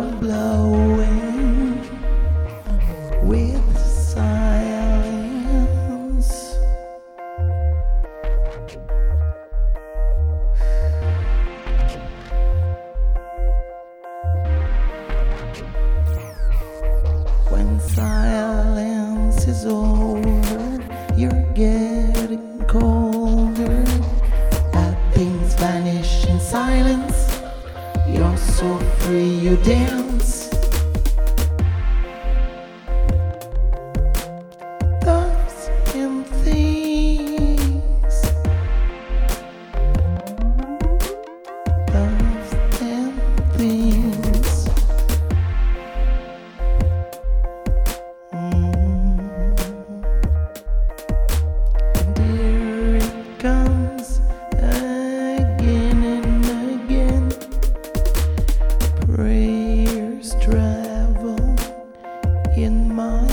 blowing with silence. When silence is over, you're getting colder. Things vanish in silence so free you dance. in my